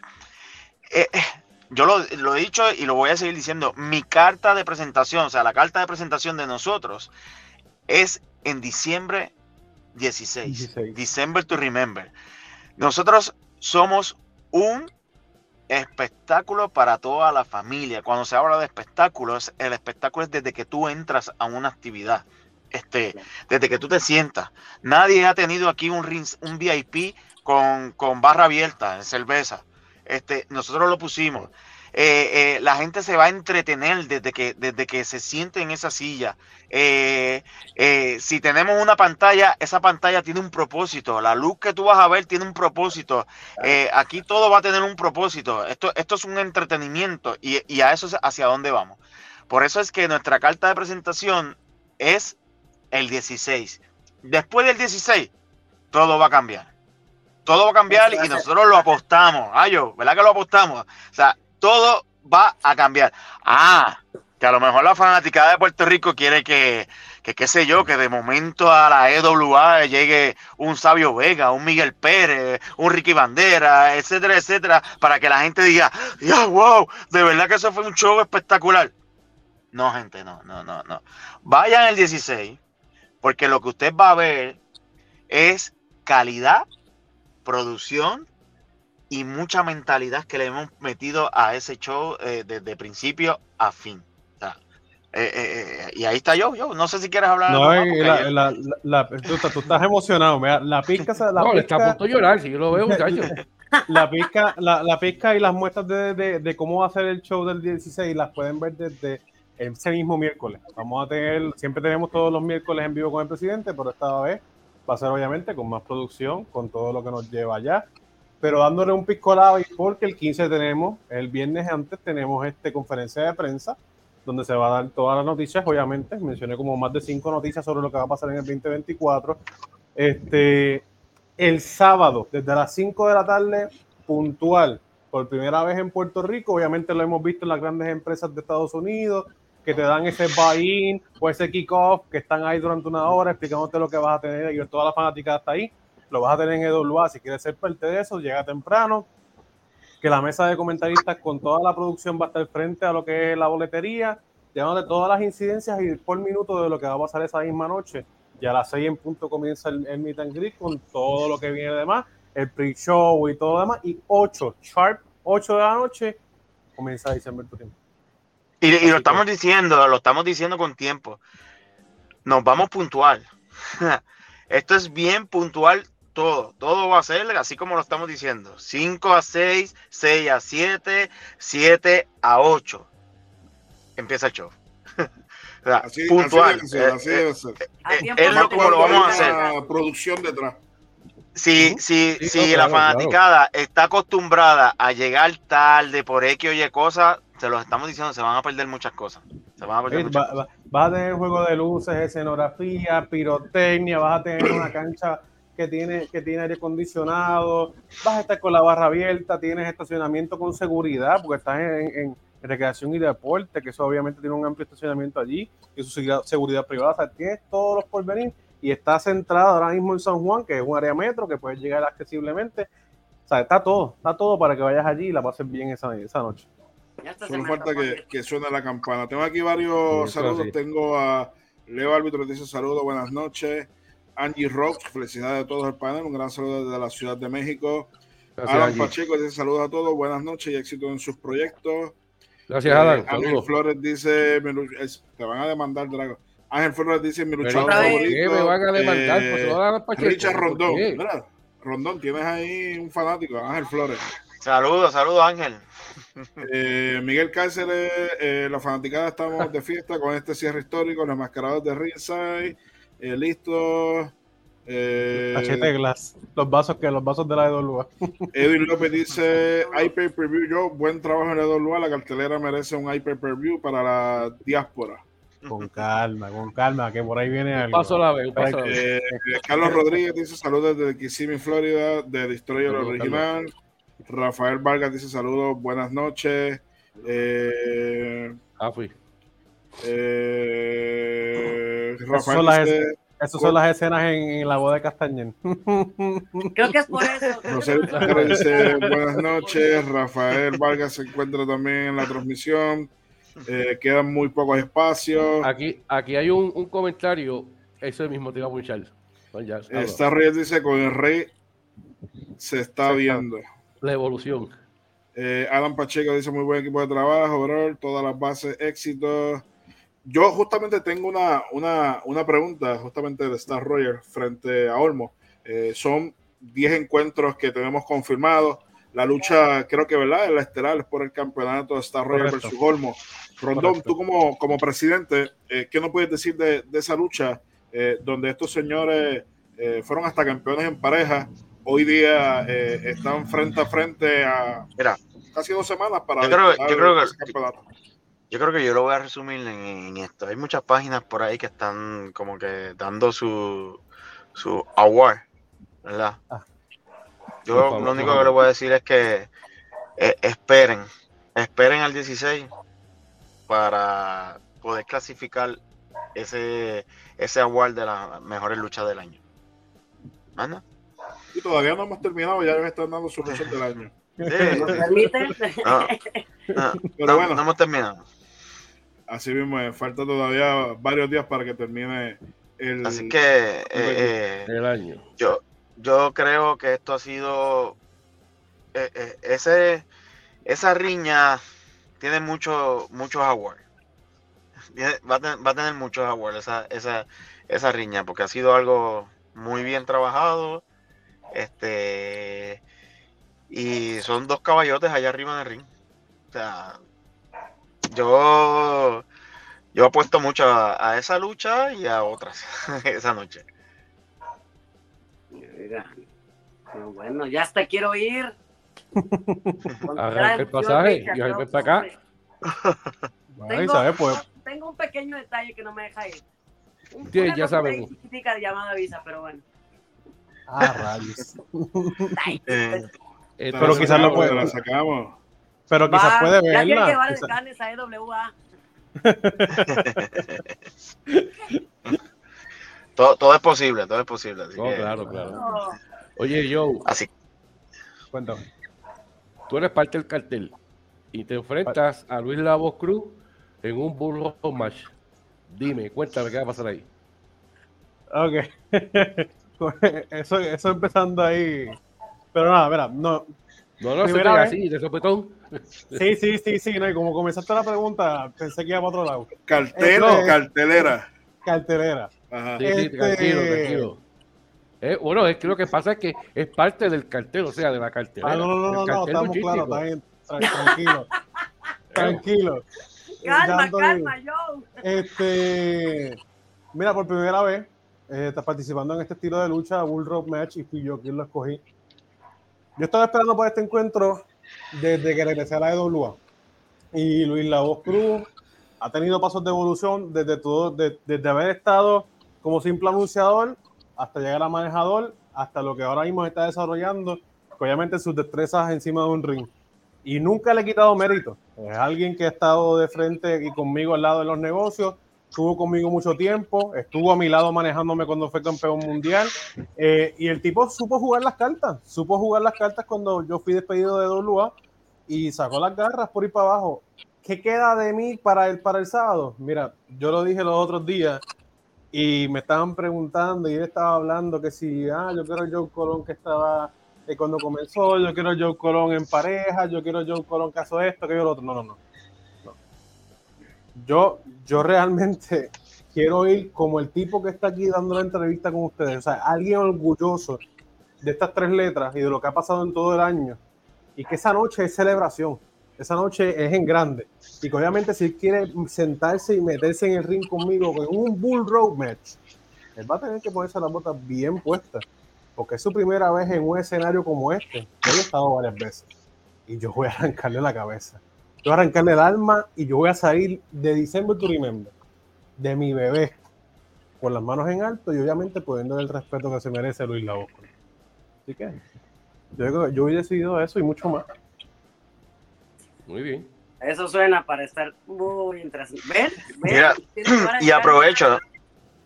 eh, eh, yo lo, lo he dicho y lo voy a seguir diciendo, mi carta de presentación, o sea, la carta de presentación de nosotros es en diciembre 16, 16. December to Remember. Nosotros somos un espectáculo para toda la familia. Cuando se habla de espectáculos, el espectáculo es desde que tú entras a una actividad. Este, desde que tú te sientas. Nadie ha tenido aquí un, un VIP con, con barra abierta en cerveza. Este, nosotros lo pusimos. Eh, eh, la gente se va a entretener desde que, desde que se siente en esa silla. Eh, si tenemos una pantalla, esa pantalla tiene un propósito. La luz que tú vas a ver tiene un propósito. Aquí todo va a tener un propósito. Esto, esto es un entretenimiento y, y a eso es hacia dónde vamos. Por eso es que nuestra carta de presentación es el 16. Después del 16, todo va a cambiar. Todo va a cambiar y nosotros lo apostamos. Ay, yo, ¿verdad que lo apostamos? O sea, todo va a cambiar. Ah, que a lo mejor la fanaticada de Puerto Rico quiere que, que qué sé yo, que de momento a la EWA llegue un Sabio Vega, un Miguel Pérez, un Ricky Bandera, etcétera, etcétera, para que la gente diga, ya, wow, de verdad que eso fue un show espectacular. No, gente, no, no, no, no. Vayan el 16, porque lo que usted va a ver es calidad, producción y mucha mentalidad que le hemos metido a ese show eh, desde principio a fin. O sea, eh, eh, y ahí está yo, yo. No sé si quieres hablar. No, la- ayer- la- la- la- tú, estás- tú estás emocionado. mira, la pizca, se- la no, le está a punto de llorar, si yo lo veo, muchacho. [laughs] la pizca, la, la pizca y las muestras de, de- de cómo va a ser el show del 16 las pueden ver desde ese mismo miércoles. Vamos a tener, siempre tenemos todos los miércoles en vivo con el presidente, pero esta vez va a ser obviamente con más producción, con todo lo que nos lleva allá, pero dándole un piscolado porque el 15 tenemos, el viernes antes tenemos este conferencia de prensa donde se va a dar todas las noticias, obviamente, mencioné como más de cinco noticias sobre lo que va a pasar en el 2024. Este, el sábado, desde las 5 de la tarde, puntual, por primera vez en Puerto Rico. Obviamente lo hemos visto en las grandes empresas de Estados Unidos, que te dan ese buy-in o ese kickoff, que están ahí durante una hora explicándote lo que vas a tener y toda la fanática está ahí. Lo vas a tener en EWA. Si quieres ser parte de eso, llega temprano. Que la mesa de comentaristas con toda la producción va a estar frente a lo que es la boletería, llevándote todas las incidencias y por minuto de lo que va a pasar esa misma noche. Y a las 6 en punto comienza el, el meet and greet con todo lo que viene de más, el pre-show y todo lo demás. Y 8, sharp, 8 de la noche, comienza December Touring. Y, y Así lo estamos diciendo, lo estamos diciendo con tiempo. Nos vamos puntual. [laughs] Esto es bien puntual todo. Todo va a ser así como lo estamos diciendo. 5 a 6, 6 a 7, 7 a 8. Empieza el show. [laughs] O sea, Así, puntual. así debe ser, Eh, así eh, debe ser. Eh, tiempo es lo como lo vamos a hacer. producción detrás. Si, si, Sí, si no, la claro, fanaticada está acostumbrada a llegar tarde por X o Y cosas, se los estamos diciendo, se van a perder muchas cosas. Se van a perder Sí, muchas va- cosas. va- vas a tener juego de luces, escenografía, pirotecnia, vas a tener una cancha que tiene, que tiene aire acondicionado, vas a estar con la barra abierta, tienes estacionamiento con seguridad, porque estás en, en recreación y deporte, que eso obviamente tiene un amplio estacionamiento allí, y su seguridad, seguridad privada, o sea, tienes todos los porvenir y está centrado ahora mismo en San Juan, que es un área metro, que puedes llegar accesiblemente. O sea, está todo, está todo para que vayas allí y la pases bien esa, esa noche. Solo falta que, que suene la campana. Tengo aquí varios Sí, saludos. sí. Tengo a Leo Árbitro, dice saludos, buenas noches. Angie Rocks, felicidades a todos el panel. Un gran saludo desde la Ciudad de México. Gracias, Alan Angie. Pacheco dice saludos a todos, buenas noches y éxito en sus proyectos. Gracias, Eh, Alan. Ángel. Flores dice, te van a demandar, Drago. Ángel Flores dice, mi luchador favorito. ¿Qué me van a demandar? eh, Pues se lo van a dar Pacheco. Richard ¿Por Rondón. Mira, Rondón, tienes ahí un fanático, Ángel Flores. Saludos, saludos Ángel. Eh, Miguel Cáceres, eh, la fanaticada estamos de fiesta con este cierre histórico, los mascarados de Ringside, eh, listos. Eh, Hachete Glass, los vasos que los vasos de la EWA. [laughs] Edwin López dice, hay pay per view, yo, buen trabajo en la WA, la cartelera merece un pay per view para la diáspora. Con calma, con calma, que por ahí viene Un algo. paso a la vez, un paso la vez. Eh, Carlos Rodríguez dice saludos desde Kissimmee, Florida, de Destroyer Saludos, Original. Rafael Vargas dice saludos, buenas noches. Eh, Ah, fui. eh, Esas Rafael son las, dice, esas son las escenas en, en la boda de Castañer. [laughs] Creo que es por eso. eso. Pérez dice buenas noches. Rafael Vargas se encuentra también en la transmisión. Eh, quedan muy pocos espacios. Aquí, aquí hay un, un comentario, ese mismo te iba a punchar. Star Reyes dice con el rey se está viendo. La evolución. Eh, Adam Pacheco dice muy buen equipo de trabajo, bro. Todas las bases, éxitos. Yo justamente tengo una, una, una pregunta justamente de Star Roger frente a Olmo. Eh, son 10 encuentros que tenemos confirmados. La lucha, creo que, ¿verdad? Es la estelar es por el campeonato de Star Roger Correcto. versus Olmo. Rondón, Correcto. tú como, como presidente, eh, ¿qué nos puedes decir de, de esa lucha eh, donde estos señores eh, fueron hasta campeones en pareja? Hoy día eh, están frente a frente a Mira. casi dos semanas para Yo creo- disputar yo creo que- ese campeonato. Yo creo que yo lo voy a resumir en, en esto. Hay muchas páginas por ahí que están como que dando su, su award, ¿verdad? Ah. Yo favor, lo único que le voy a decir es que eh, esperen, esperen al 16 para poder clasificar ese, ese award de las mejores luchas del año. ¿Más nada? Y todavía no hemos terminado, ya me están dando su lucha del año. Sí, ¿Me permite? no, no, Pero no- bueno. no hemos terminado. Así mismo, eh, falta todavía varios días para que termine el. Así que eh, eh, El año. yo, yo creo que esto ha sido eh, eh, ese esa riña tiene mucho, muchos awards. Va a, tener, va a tener muchos awards esa, esa, esa riña, porque ha sido algo muy bien trabajado. Este y son dos caballotes allá arriba en el ring. O sea, yo yo apuesto mucho a, a esa lucha y a otras [laughs] esa noche. Pero bueno, ya hasta quiero ir. [laughs] Arranca el pasaje y para acá. [laughs] Tengo, sabes, pues, tengo un pequeño detalle que no me deja ir. Un- Sí, una ya sabemos. chiquitica de llamada visa, pero bueno. ah, rayos. Ay, Eh, Pero quizás lo puede- la sacamos. Pero quizás va, puede Ya quieren verla. llevar ganes a EWA. [laughs] todo, todo es posible, todo es posible. Así No, que- claro, claro. No. Oye, Joe, Así Cuéntame. tú eres parte del cartel y te enfrentas a Luis Lavos Cruz en un Bull Rock match. Dime, cuéntame qué va a pasar ahí. Ok. [laughs] eso, eso empezando ahí. Pero nada, mira, no. No, no se Primera pega vez. así, de sopetón. Sí, sí, sí, sí. No, y como comenzaste la pregunta, pensé que iba para otro lado. Cartel, Eh, no. cartelera. Cartelera. Ajá. Sí, sí, Este- tranquilo, tranquilo. Eh, bueno, es que lo que pasa es que es parte del cartel, o sea, de la cartelera. Ah, no, no, no, no, estamos claros, está bien, tra- tranquilo. [laughs] tranquilo. Calma, calma, Joe. Este, mira, por primera vez eh, está participando en este estilo de lucha, Bull Rock Match, y fui yo quien lo escogí. Yo estaba esperando por este encuentro desde que regresé a la EWA. Y Luis Lavoz Cruz ha tenido pasos de evolución desde todo, de- desde haber estado como simple anunciador hasta llegar a manejador, hasta lo que ahora mismo está desarrollando, obviamente sus destrezas encima de un ring. Y nunca le he quitado mérito. Es alguien que ha estado de frente y conmigo al lado de los negocios, estuvo conmigo mucho tiempo, estuvo a mi lado manejándome cuando fue campeón mundial. eh, y el tipo supo jugar las cartas, supo jugar las cartas cuando yo fui despedido de WA y sacó las garras por ir para abajo. ¿Qué queda de mí para el, para el sábado? Mira, yo lo dije los otros días y me estaban preguntando y él estaba hablando que si, ah, yo quiero Joe Colón que estaba eh, cuando comenzó, yo quiero Joe Colón en pareja, yo quiero Joe Colón que hizo esto, que yo lo otro. No, no, no. no. Yo, yo realmente [laughs] quiero ir como el tipo que está aquí dando la entrevista con ustedes, o sea, alguien orgulloso de estas tres letras y de lo que ha pasado en todo el año. Y que esa noche es celebración, esa noche es en grande. Y que obviamente si él quiere sentarse y meterse en el ring conmigo con un Bull Road match, él va a tener que ponerse las botas bien puestas. Porque es su primera vez en un escenario como este. Yo he estado varias veces. Y yo voy a arrancarle la cabeza. Yo voy a arrancarle el alma y yo voy a salir de December to Remember, de mi bebé, con las manos en alto y obviamente poniendo el respeto que se merece Luis Lavos. Así que yo, yo he decidido eso y mucho más. Muy bien. Eso suena para estar muy interesante. ¿Ven? ¿Ven? Mira, y aprovecho,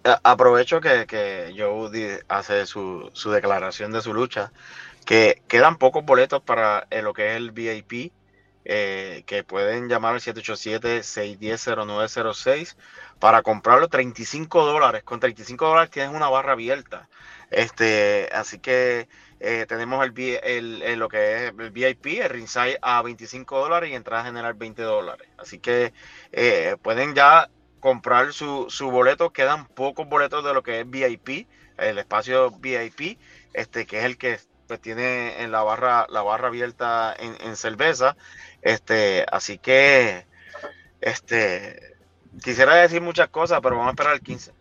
a- aprovecho que, que Joe hace su, su declaración de su lucha, que quedan pocos boletos para eh, lo que es el VIP, eh, que pueden llamar al 787-610-0906 para comprarlo 35 dólares. Con 35 dólares tienes una barra abierta. Este, así que eh, tenemos el, el- el- lo que es el VIP, el ringside a 25 dólares y entrada general 20 dólares. Así que eh, pueden ya comprar su, su boleto. Quedan pocos boletos de lo que es VIP, el espacio VIP, este que es el que pues, tiene en la barra la barra abierta en cerveza. Este, así que este quisiera decir muchas cosas, pero vamos a esperar el 15.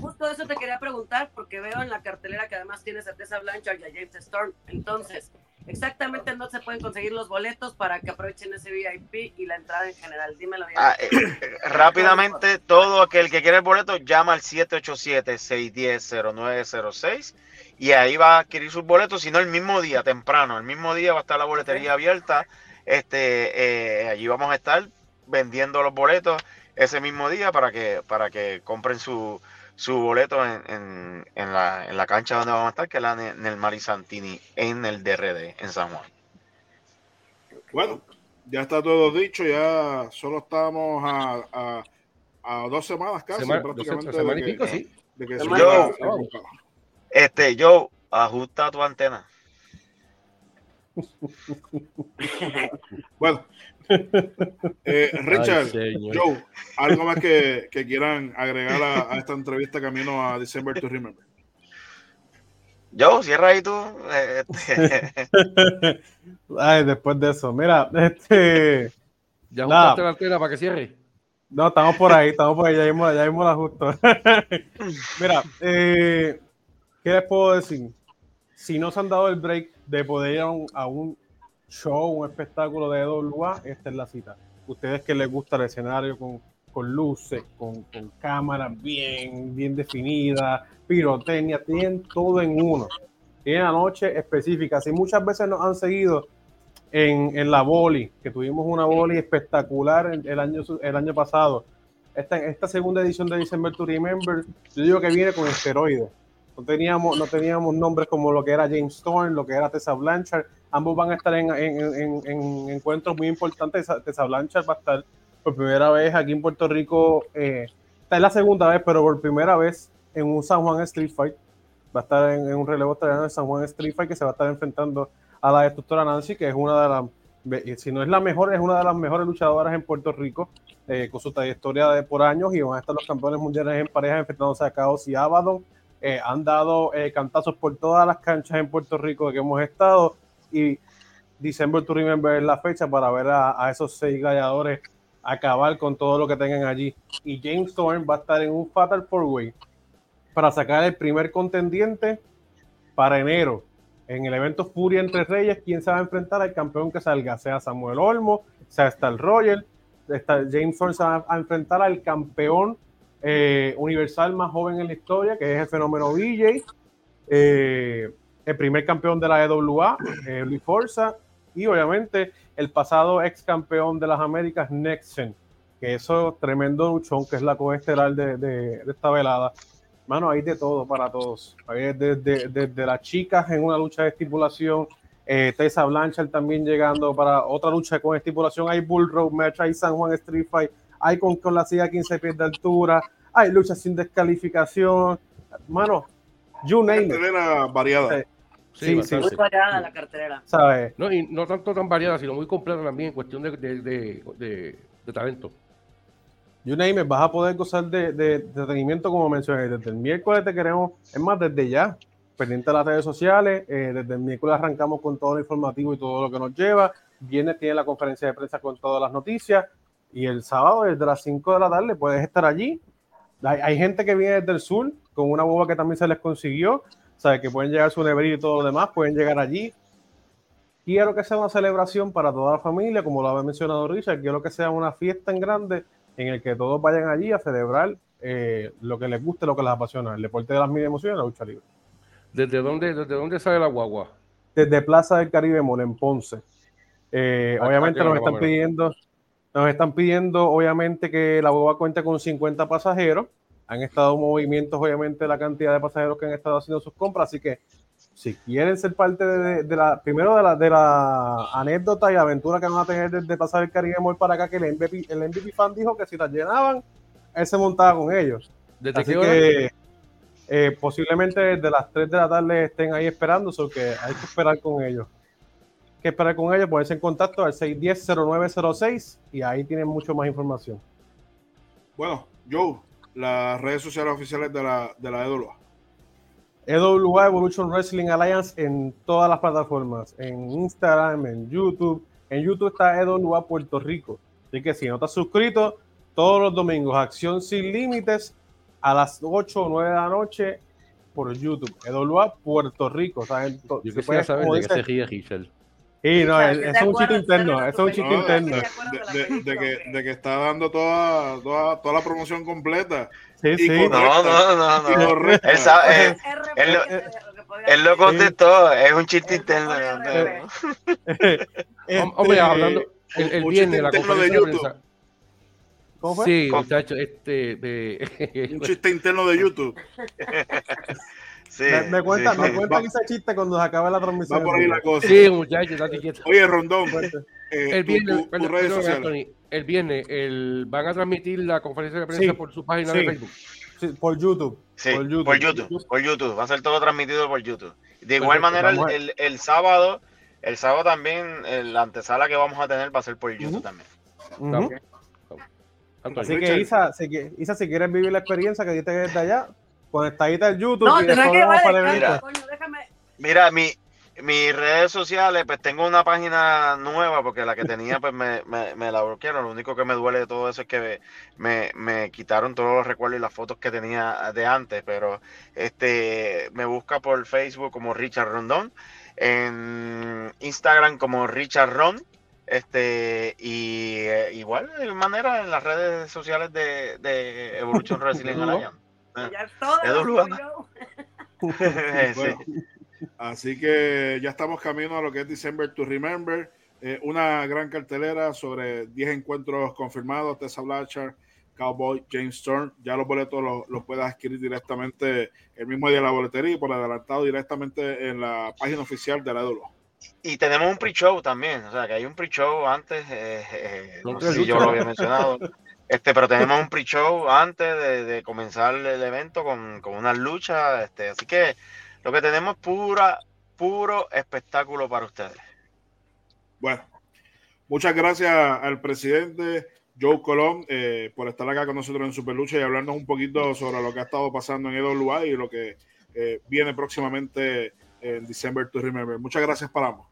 Justo eso te quería preguntar, porque veo en la cartelera que además tienes a Tessa Blanchard y a James Storm. Entonces, exactamente no se pueden conseguir los boletos para que aprovechen ese VIP y la entrada en general. Dímelo bien. Ah, eh, rápidamente, todo aquel que quiere el boleto llama al 787-610-0906 y ahí va a adquirir sus boletos, si no el mismo día, temprano, el mismo día va a estar la boletería abierta. Este, eh, allí vamos a estar vendiendo los boletos ese mismo día para que, para que compren su, su boleto en, en, en la, en la cancha donde vamos a estar, que es la el Mari Santini, en el DRD, en San Juan. Bueno, ya está todo dicho, ya solo estamos a, a, a dos semanas casi, Semana, prácticamente. semana de y que- pico, sí. de que Semana suba y pico. la- Este, yo, ajusta tu antena. Bueno, eh, Richard, Ay. Joe, algo más que, que quieran agregar a, a esta entrevista camino a December to Remember. Yo, cierra ahí tú. [laughs] Ay, después de eso, mira, este, ¿Ya ajustaste la antena para que cierre? no, estamos por ahí, estamos por ahí, ya mismo, ya mismo la justo. [laughs] mira, eh, ¿qué les puedo decir? Si no se han dado el break de poder ir a un, a un show, un espectáculo de WA, esta es la cita. Ustedes que les gusta el escenario con, con luces, con, con cámaras bien, bien definidas, pirotecnia, tienen todo en uno. Tienen la noche específica. Si muchas veces nos han seguido, en, en la boli, que tuvimos una boli espectacular el, el año, el año pasado. Esta, esta segunda edición de December to Remember, yo digo que viene con esteroides. No teníamos, no teníamos nombres como lo que era James Storm, lo que era Tessa Blanchard. Ambos van a estar en, en, en, en encuentros muy importantes. Tessa Blanchard va a estar por primera vez aquí en Puerto Rico. Eh, esta es la segunda vez, pero por primera vez en un San Juan Street Fight. Va a estar en, un relevo australiano de San Juan Street Fight que se va a estar enfrentando a la destructora Nancy, que es una de las, si no es la mejor, es una de las mejores luchadoras en Puerto Rico, eh, con su trayectoria de por años, y van a estar los campeones mundiales en pareja enfrentándose a Caos y Abaddon. Eh, han dado eh, cantazos por todas las canchas en Puerto Rico que hemos estado, y December to Remember es la fecha para ver a, esos seis galladores acabar con todo lo que tengan allí. Y James Storm va a estar en un Fatal Four Way para sacar el primer contendiente para enero en el evento Furia entre Reyes, ¿quién se va a enfrentar al campeón que salga? Sea Samuel Olmo, sea Star Roger, James Thorne se va a enfrentar al campeón eh, universal más joven en la historia, que es el fenómeno BJ, eh, el primer campeón de la EWA, eh, Luis Forza, y obviamente el pasado ex campeón de las Américas, Nexen, que eso tremendo luchón, que es la coestelar de, de, esta velada. Mano, hay de todo para todos. Hay desde, desde las chicas en una lucha de estipulación, eh, Tessa Blanchard también llegando para otra lucha con estipulación. Hay Bull Road Match, hay San Juan Street Fight, hay con, con la silla 15 pies de altura, hay luchas sin descalificación. Mano, you name it. variada. Sí, sí, sí, Muy variada la. No, y no tanto tan variada, sino muy completa también en cuestión de, de, de, de, de talento. You name it, vas a poder gozar de, entretenimiento como mencioné. Desde el miércoles te queremos, es más, desde ya, pendiente de las redes sociales. Eh, desde el miércoles arrancamos con todo lo informativo y todo lo que nos lleva. Viernes tiene la conferencia de prensa con todas las noticias. Y el sábado, desde las 5 de la tarde, puedes estar allí. Hay, hay gente que viene desde el sur con una boba que también se les consiguió. Sabe que pueden llegar su neverita y todo lo demás, pueden llegar allí. Quiero que sea una celebración para toda la familia, como lo había mencionado Richard. Quiero que sea una fiesta en grande en el que todos vayan allí a celebrar eh, lo que les guste, lo que les apasiona, el deporte de las mil emociones, la lucha libre. ¿Desde dónde, desde dónde sale la guagua? Desde Plaza del Caribe Mall en Ponce. Eh, Ah, obviamente ah, nos están pidiendo, nos están pidiendo, obviamente, que la guagua cuente con 50 pasajeros. Han estado movimientos, obviamente, la cantidad de pasajeros que han estado haciendo sus compras, así que si quieren ser parte de, de la, primero de la, de la anécdota y aventura que van a tener desde pasar el Caribe Mall para acá, que el MVP, el MVP fan dijo que si las llenaban, él se montaba con ellos. ¿Desde Así qué hora? que eh, posiblemente desde las 3 de la tarde estén ahí esperando, so que hay que esperar con ellos. Que esperar con ellos, ponerse en contacto al 610-0906 y ahí tienen mucho más información. Bueno, Joe, las redes sociales oficiales de la, de la EWA. EWA Evolution Wrestling Alliance en todas las plataformas, en Instagram, en YouTube. En YouTube está EWA Puerto Rico. Así que si no estás suscrito, todos los domingos, Acción Sin Límites a las 8 o 9 de la noche por YouTube. EWA Puerto Rico. O sea, en to- Yo se quisiera puede, saber de qué se ríe Giselle. Sí, no, es, ¿te es un chiste interno, es un chiste no, No, interno. de, ¿Te acuerdas de de- que, de que está dando toda, toda, toda la promoción completa. Sí, sí. No, no, no, no. Él, sabe- él podía él lo contestó, es un chiste Él interno. Hombre, Este, hablando, el, el un viernes chiste la interno de conferencia de YouTube. ¿Cómo fue? Sí, muchachos, este, de, Un chiste interno de YouTube. [laughs] Sí, me, me cuentan, sí. me cuentan ese chiste cuando se acabe la transmisión. Va por ahí la cosa. sí, muchachos, date quieto. Oye, Rondón, eh, El viernes, tu- tus perdón, redes perdón, sociales. Anthony, el viernes el, van a transmitir la conferencia de prensa Sí, por su página sí. de Facebook. Sí, por YouTube. Sí, por YouTube. por YouTube, por YouTube, va a ser todo transmitido por YouTube. De igual Perfecto, manera, el, el- el sábado, el sábado también, el- la antesala que vamos a tener va a ser por YouTube también. Así que Isa, si, Isa, si quieres vivir la experiencia que diste desde allá, conectadita al YouTube No, y que para coño, déjame. Mira, mi, mis redes sociales, pues tengo una página nueva porque la que tenía pues me, me, me la bloquearon. Lo único que me duele de todo eso es que me, me quitaron todos los recuerdos y las fotos que tenía de antes, pero este me busca por Facebook como Richard Rondón, en Instagram como Richard Ron, este y eh, igual de manera en las redes sociales de, de Evolution Wrestling [laughs] Alliance. Ya es todo. [laughs] [laughs] Bueno, así que ya estamos camino a lo que es December to Remember. eh, una gran cartelera sobre 10 encuentros confirmados. Tessa Blanchard, Cowboy, James Stern. Ya los boletos los, los puedes adquirir directamente el mismo día de la boletería y por adelantado directamente en la página oficial de la EDULO. Y tenemos un pre-show también, o sea que hay un pre-show antes, eh, eh, no sé si yo lo había mencionado, [laughs] este, pero tenemos un pre-show antes de, de comenzar el evento con, con unas luchas, este, así que lo que tenemos es pura, puro espectáculo para ustedes. Bueno, muchas gracias al presidente Joe Colón eh, por estar acá con nosotros en Superlucha y hablarnos un poquito sobre lo que ha estado pasando en EWA y lo que eh, viene próximamente en December to Remember. Muchas gracias para ambos.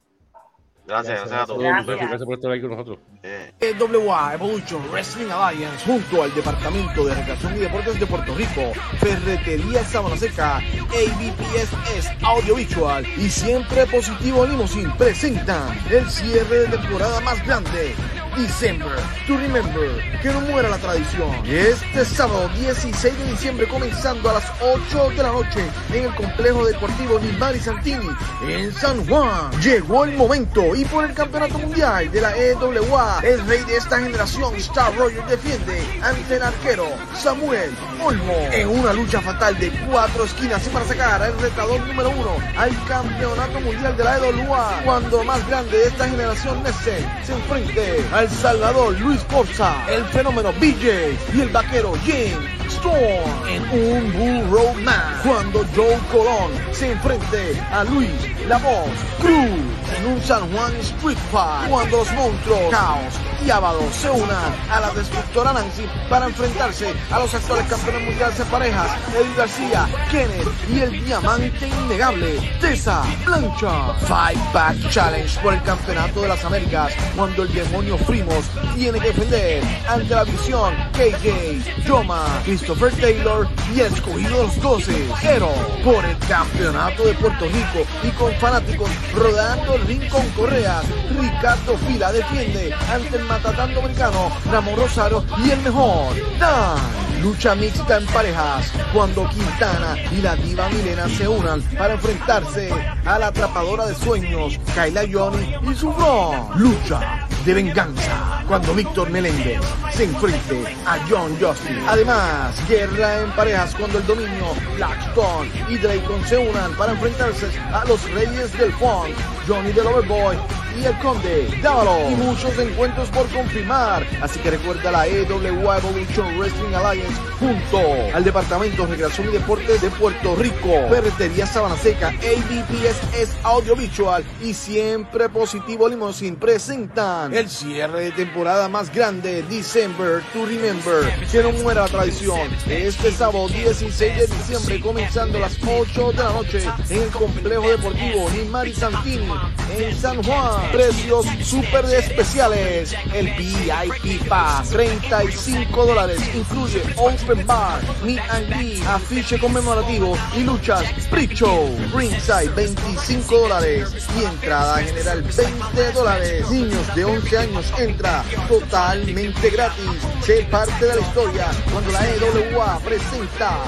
Gracias, gracias, a todos. Gracias. Por estar ahí con nosotros. Eh, EWA Evolution Wrestling Alliance junto al Departamento de Recreación y Deportes de Puerto Rico, Ferretería Sabana Seca, ABPSS Audiovisual y Siempre Positivo Limousine presentan el cierre de temporada más grande. December to Remember, que no muera la tradición. Este sábado 16 de diciembre comenzando a las 8 de la noche en el complejo deportivo Nimari Santini en San Juan. Llegó el momento y por el campeonato mundial de la EWA, el rey de esta generación, Star Roger, defiende ante el arquero Samuel Olmo en una lucha fatal de cuatro esquinas para sacar al retador número uno al campeonato mundial de la EWA. Cuando más grande de esta generación Nessen se enfrente al Salvador Luis Forza, el fenómeno BJ y el vaquero James Storm en un Bull Road Match. Cuando Joe Colón se enfrente a Luis La Voz Cruz en un San Juan Street Fight. Cuando los monstruos Caos y Ábado se unan a la destructora Nancy para enfrentarse a los actuales campeones mundiales de parejas, Eddie García, Kenneth y el diamante innegable, Tessa Blancha. Fight Back Challenge por el campeonato de las Américas, cuando el demonio Primos tiene que defender ante la visión KJ, Yoma, Christopher Taylor y escogido los 12, Hero, por el campeonato de Puerto Rico y con fanáticos rodando con correas. Ricardo Fila defiende ante el matatán dominicano Ramón Rosario y el mejor, Dan. Lucha mixta en parejas cuando Quintana y la diva Milena se unan para enfrentarse a la atrapadora de sueños Kayla Johnny y su bro. Lucha de venganza cuando Víctor Meléndez se enfrente a John Justin. Además, guerra en parejas cuando el dominio Blackstone y Drayton se unan para enfrentarse a los Reyes del Funk, Johnny the Loverboy y el Conde Dávalo. Y muchos encuentros por confirmar. Así que recuerda la EWA Evolution Wrestling Alliance junto al Departamento de Recreación y Deportes de Puerto Rico, Ferretería Sabana Seca, ABPSS Audiovisual y Siempre Positivo Limousine presentan el cierre de temporada más grande, December to Remember. Que no muera la tradición. Este sábado 16 de diciembre, comenzando a las 8 de la noche en el complejo deportivo Nimari Santini en San Juan. Precios súper especiales. El VIP Pass, 35 dólares. Incluye Open Bar, Meet and Greet, afiche conmemorativo y luchas pre-show. Ringside, 25 dólares. Y entrada general, 20 dólares. Niños de 11 años entra totalmente gratis. Sé parte de la historia cuando la EWA presenta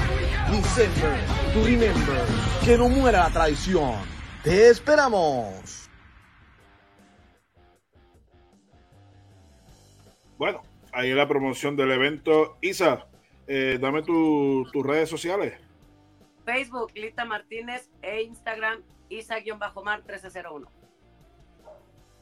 December to Remember. Que no muera la tradición. Te esperamos. Bueno, ahí la promoción del evento. Isa, eh, dame tu- tus redes sociales. Facebook, Lita Martínez e Instagram, Isa-Mar 1301.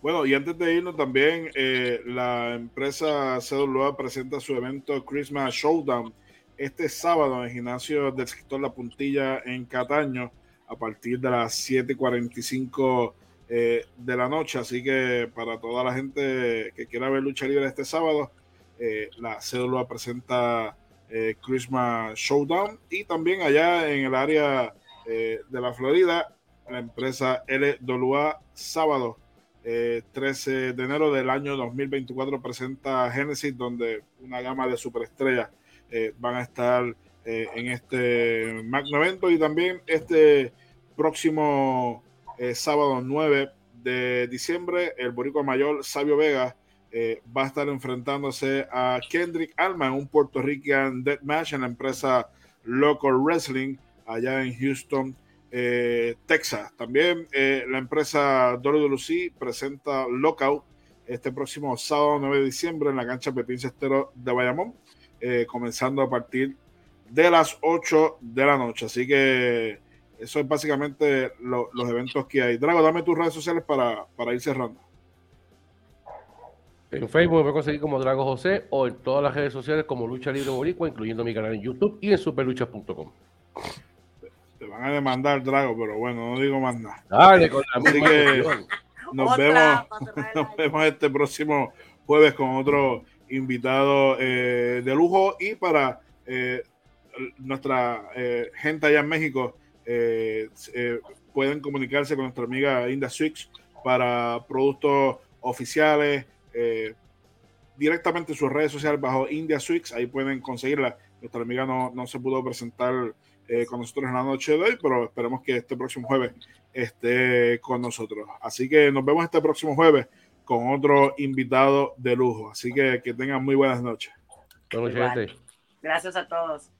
Bueno, y antes de irnos también, eh, la empresa CWA presenta su evento Christmas Showdown este sábado en el gimnasio del sector La Puntilla en Cataño a partir de las 7.45 eh, de la noche. Así que para toda la gente que quiera ver lucha libre este sábado, eh, la CWA presenta eh, Christmas Showdown y también allá en el área eh, de la Florida, la empresa LWA Sábado eh, 13 de enero del año 2024 presenta Genesis, donde una gama de superestrellas van a estar eh, en este magno evento y también este próximo eh, sábado 9 de diciembre, el Boricua Mayor Sabio Vega eh, va a estar enfrentándose a Kendrick Alma en un Puerto Rican Deathmatch en la empresa Local Wrestling allá en Houston, eh, Texas. También la empresa WWC presenta Lockout este próximo sábado 9 de diciembre en la cancha Pepín Cestero de Bayamón, comenzando a partir de las 8 de la noche. Así que eso es básicamente lo- los eventos que hay. Drago, dame tus redes sociales para, para ir cerrando. En Facebook me pueden conseguir como Drago José o en todas las redes sociales como Lucha Libre Boricua, incluyendo mi canal en YouTube y en superluchas.com. Te van a demandar, Drago, pero bueno, no digo más nada. Dale con la Así que-. Nos Otra vemos, nos vemos este próximo jueves con otro invitado eh, de lujo y para eh, nuestra eh, gente allá en México eh, eh, pueden comunicarse con nuestra amiga Inda Swix para productos oficiales eh, directamente en sus redes sociales bajo India Swix, ahí pueden conseguirla. Nuestra amiga no, no se pudo presentar eh, con nosotros en la noche de hoy, pero esperemos que este próximo jueves esté con nosotros. Así que nos vemos este próximo jueves con otro invitado de lujo. Así que que tengan muy buenas noches. Gracias a todos.